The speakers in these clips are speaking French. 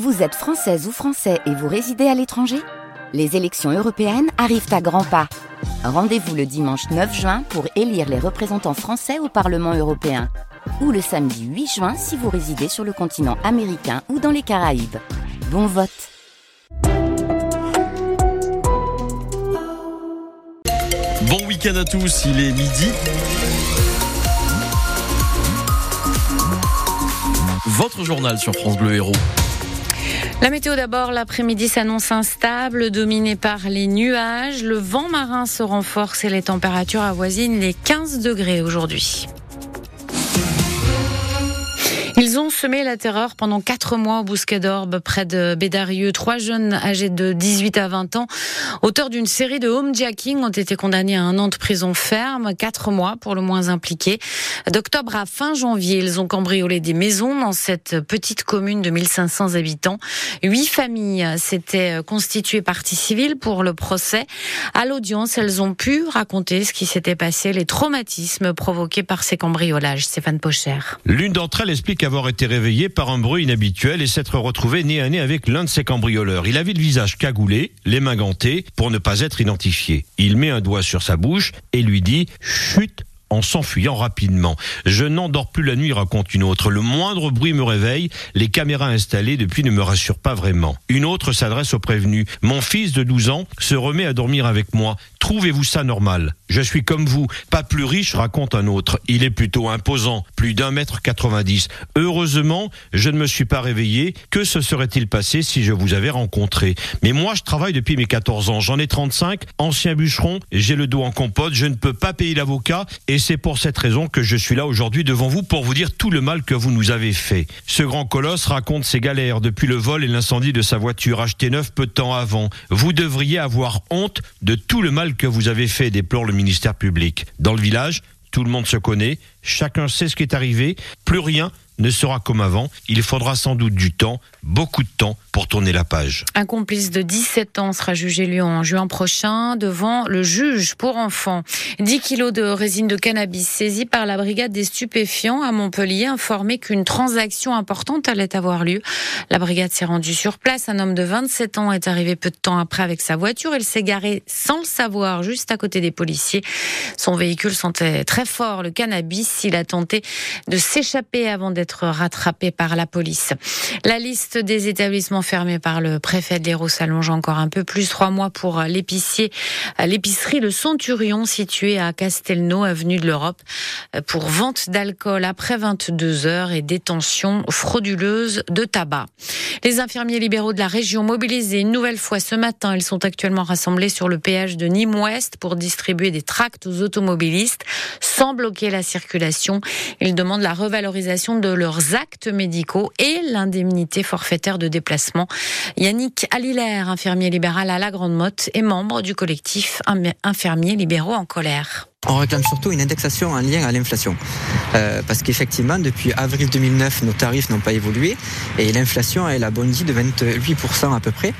Vous êtes française ou français et vous résidez à l'étranger? Les élections européennes arrivent à grands pas. Rendez-vous le dimanche 9 juin pour élire les représentants français au Parlement européen. Ou le samedi 8 juin si vous résidez sur le continent américain ou dans les Caraïbes. Bon vote Bon week-end à tous, il est midi. Votre journal sur France Bleu Héros. La météo d'abord, l'après-midi s'annonce instable, dominé par les nuages. Le vent marin se renforce et les températures avoisinent les 15 degrés aujourd'hui. Ils ont semé la terreur pendant quatre mois au Bousquet d'Orbe, près de Bédarieux. Trois jeunes âgés de 18 à 20 ans, auteurs d'une série de homejacking, ont été condamnés à un an de prison ferme, quatre mois pour le moins impliqués. D'octobre à fin janvier, ils ont cambriolé des maisons dans cette petite commune de 1500 habitants. Huit familles s'étaient constituées partie civile pour le procès. À l'audience, elles ont pu raconter ce qui s'était passé, les traumatismes provoqués par ces cambriolages. Stéphane Pocher. L'une d'entre elles explique été réveillé par un bruit inhabituel et s'être retrouvé nez à nez avec l'un de ses cambrioleurs. Il avait le visage cagoulé, les mains gantées, pour ne pas être identifié. Il met un doigt sur sa bouche et lui dit « Chut !» En s'enfuyant rapidement. Je n'endors plus la nuit, raconte une autre. Le moindre bruit me réveille. Les caméras installées depuis ne me rassurent pas vraiment. Une autre s'adresse au prévenu. Mon fils de 12 ans se remet à dormir avec moi. Trouvez-vous ça normal? Je suis comme vous, pas plus riche, raconte un autre. Il est plutôt imposant, plus d'un mètre 90. Heureusement, je ne me suis pas réveillé. Que se serait-il passé si je vous avais rencontré? Mais moi, je travaille depuis mes 14 ans. J'en ai 35, ancien bûcheron, j'ai le dos en compote, je ne peux pas payer l'avocat et c'est pour cette raison que je suis là aujourd'hui devant vous pour vous dire tout le mal que vous nous avez fait. Ce grand colosse raconte ses galères depuis le vol et l'incendie de sa voiture achetée neuf peu de temps avant. Vous devriez avoir honte de tout le mal que vous avez fait, déplore le ministère public. Dans le village, tout le monde se connaît, chacun sait ce qui est arrivé, plus rien ne sera comme avant. Il faudra sans doute du temps, beaucoup de temps, pour tourner la page. Un complice de 17 ans sera jugé lui en juin prochain devant le juge pour enfants. 10 kilos de résine de cannabis saisis par la brigade des stupéfiants à Montpellier informé qu'une transaction importante allait avoir lieu. La brigade s'est rendue sur place. Un homme de 27 ans est arrivé peu de temps après avec sa voiture. Il s'est garé sans le savoir juste à côté des policiers. Son véhicule sentait très fort le cannabis. Il a tenté de s'échapper avant d'être rattrapé par la police. La liste des établissements fermé par le préfet de l'Hérault s'allonge encore un peu plus. Trois mois pour l'épicier, l'épicerie Le Centurion située à Castelnau, avenue de l'Europe, pour vente d'alcool après 22 heures et détention frauduleuse de tabac. Les infirmiers libéraux de la région mobilisés une nouvelle fois ce matin. Ils sont actuellement rassemblés sur le péage de Nîmes-Ouest pour distribuer des tracts aux automobilistes sans bloquer la circulation. Ils demandent la revalorisation de leurs actes médicaux et l'indemnité forfaitaire de déplacement Yannick Alilaire, infirmier libéral à la Grande Motte, est membre du collectif Infirmiers libéraux en colère. On réclame surtout une indexation en lien à l'inflation. Euh, parce qu'effectivement, depuis avril 2009, nos tarifs n'ont pas évolué et l'inflation, elle a bondi de 28% à peu près.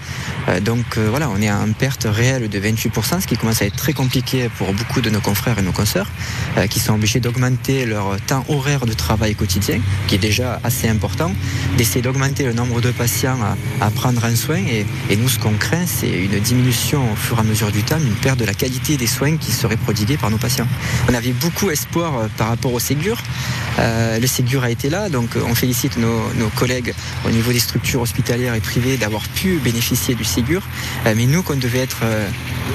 Euh, donc euh, voilà, on est en perte réelle de 28%, ce qui commence à être très compliqué pour beaucoup de nos confrères et nos consoeurs qui sont obligés d'augmenter leur temps horaire de travail quotidien, qui est déjà assez important, d'essayer d'augmenter le nombre de patients à, prendre en soin. Et, et nous, ce qu'on craint, c'est une diminution au fur et à mesure du temps, une perte de la qualité des soins qui seraient prodigués par nos patients. On avait beaucoup espoir euh, par rapport au Ségur. Euh, le Ségur a été là, donc euh, on félicite nos, collègues au niveau des structures hospitalières et privées d'avoir pu bénéficier du Ségur. mais nous, qu'on devait être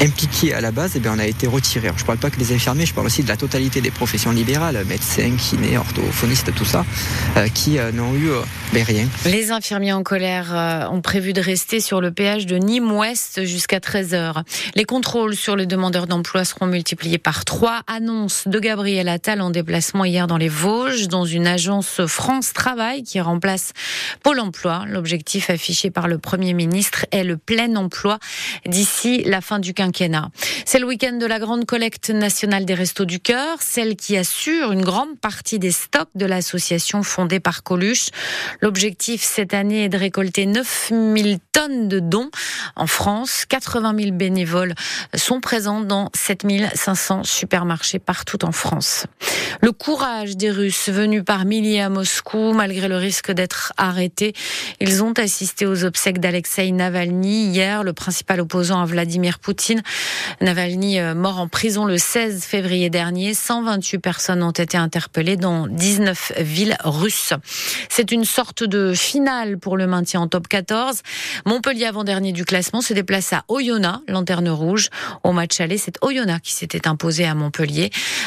impliqués à la base, eh bien, on a été retirés. je ne parle pas que des infirmiers, je parle aussi de la totalité des professions libérales, médecins, kinés, orthophonistes, tout ça, qui n'ont eu ben, rien. Les infirmiers en colère ont prévu de rester sur le péage de Nîmes-Ouest jusqu'à 13h. Les contrôles sur les demandeurs d'emploi seront multipliés par 3 annonce de Gabriel Attal en déplacement hier dans les Vosges, dans une agence France Travail qui remplace Pôle emploi. L'objectif affiché par le Premier ministre est le plein emploi d'ici la fin du quinquennat. C'est le week-end de la grande collecte nationale des Restos du Cœur, celle qui assure une grande partie des stocks de l'association fondée par Coluche. L'objectif cette année est de récolter 9000 tonnes de dons en France. 80 000 bénévoles sont présents dans 7500 super supermarchés partout en France. Le courage des Russes venus par milliers à Moscou, malgré le risque d'être arrêtés, ils ont assisté aux obsèques d'Alexei Navalny hier, le principal opposant à Vladimir Poutine. Navalny euh, mort en prison le 16 février dernier. 128 personnes ont été interpellées dans 19 villes russes. C'est une sorte de finale pour le maintien en top 14. Montpellier avant-dernier du classement se déplace à Oyonnax, lanterne rouge. Au match aller, c'est Oyonnax qui s'était imposé à Montpellier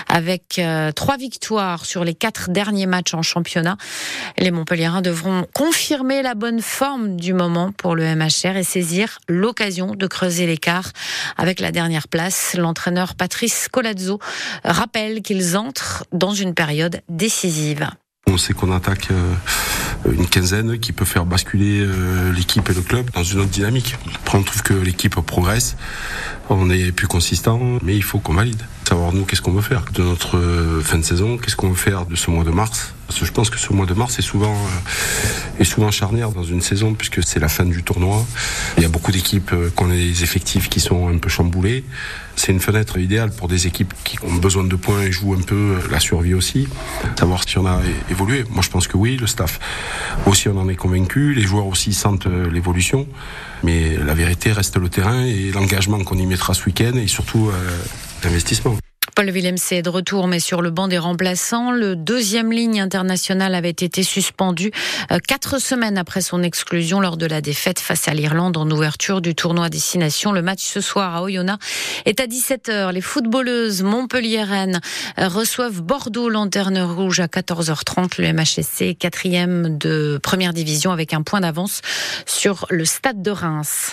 avec euh, trois victoires sur les quatre derniers matchs en championnat. Les Montpelliérains devront confirmer la bonne forme du moment pour le MHR et saisir l'occasion de creuser l'écart avec la dernière place. L'entraîneur Patrice Colazzo rappelle qu'ils entrent dans une période décisive. On sait qu'on attaque euh, une quinzaine qui peut faire basculer euh, l'équipe et le club dans une autre dynamique. Après, on trouve que l'équipe progresse, on est plus consistant, mais il faut qu'on valide. Savoir nous qu'est-ce qu'on veut faire de notre euh, fin de saison, qu'est-ce qu'on veut faire de ce mois de mars? Parce que je pense que ce mois de mars est souvent est souvent charnière dans une saison puisque c'est la fin du tournoi. Il y a beaucoup d'équipes qui ont des effectifs qui sont un peu chamboulés. C'est une fenêtre idéale pour des équipes qui ont besoin de points et jouent un peu la survie aussi. Savoir si on a évolué. Moi, je pense que oui. Le staff aussi, on en est convaincu. Les joueurs aussi sentent l'évolution. Mais la vérité reste le terrain et l'engagement qu'on y mettra ce week-end et surtout Paul Willems est de retour, mais sur le banc des remplaçants. Le deuxième ligne internationale avait été suspendu euh, quatre semaines après son exclusion lors de la défaite face à l'Irlande en ouverture du tournoi Destination. Le match ce soir à Oyonnax est à 17h. Les footballeuses Montpellier-Rennes euh, reçoivent Bordeaux Lanterne Rouge à 14h30. Le MHSC quatrième de première division avec un point d'avance sur le stade de Reims.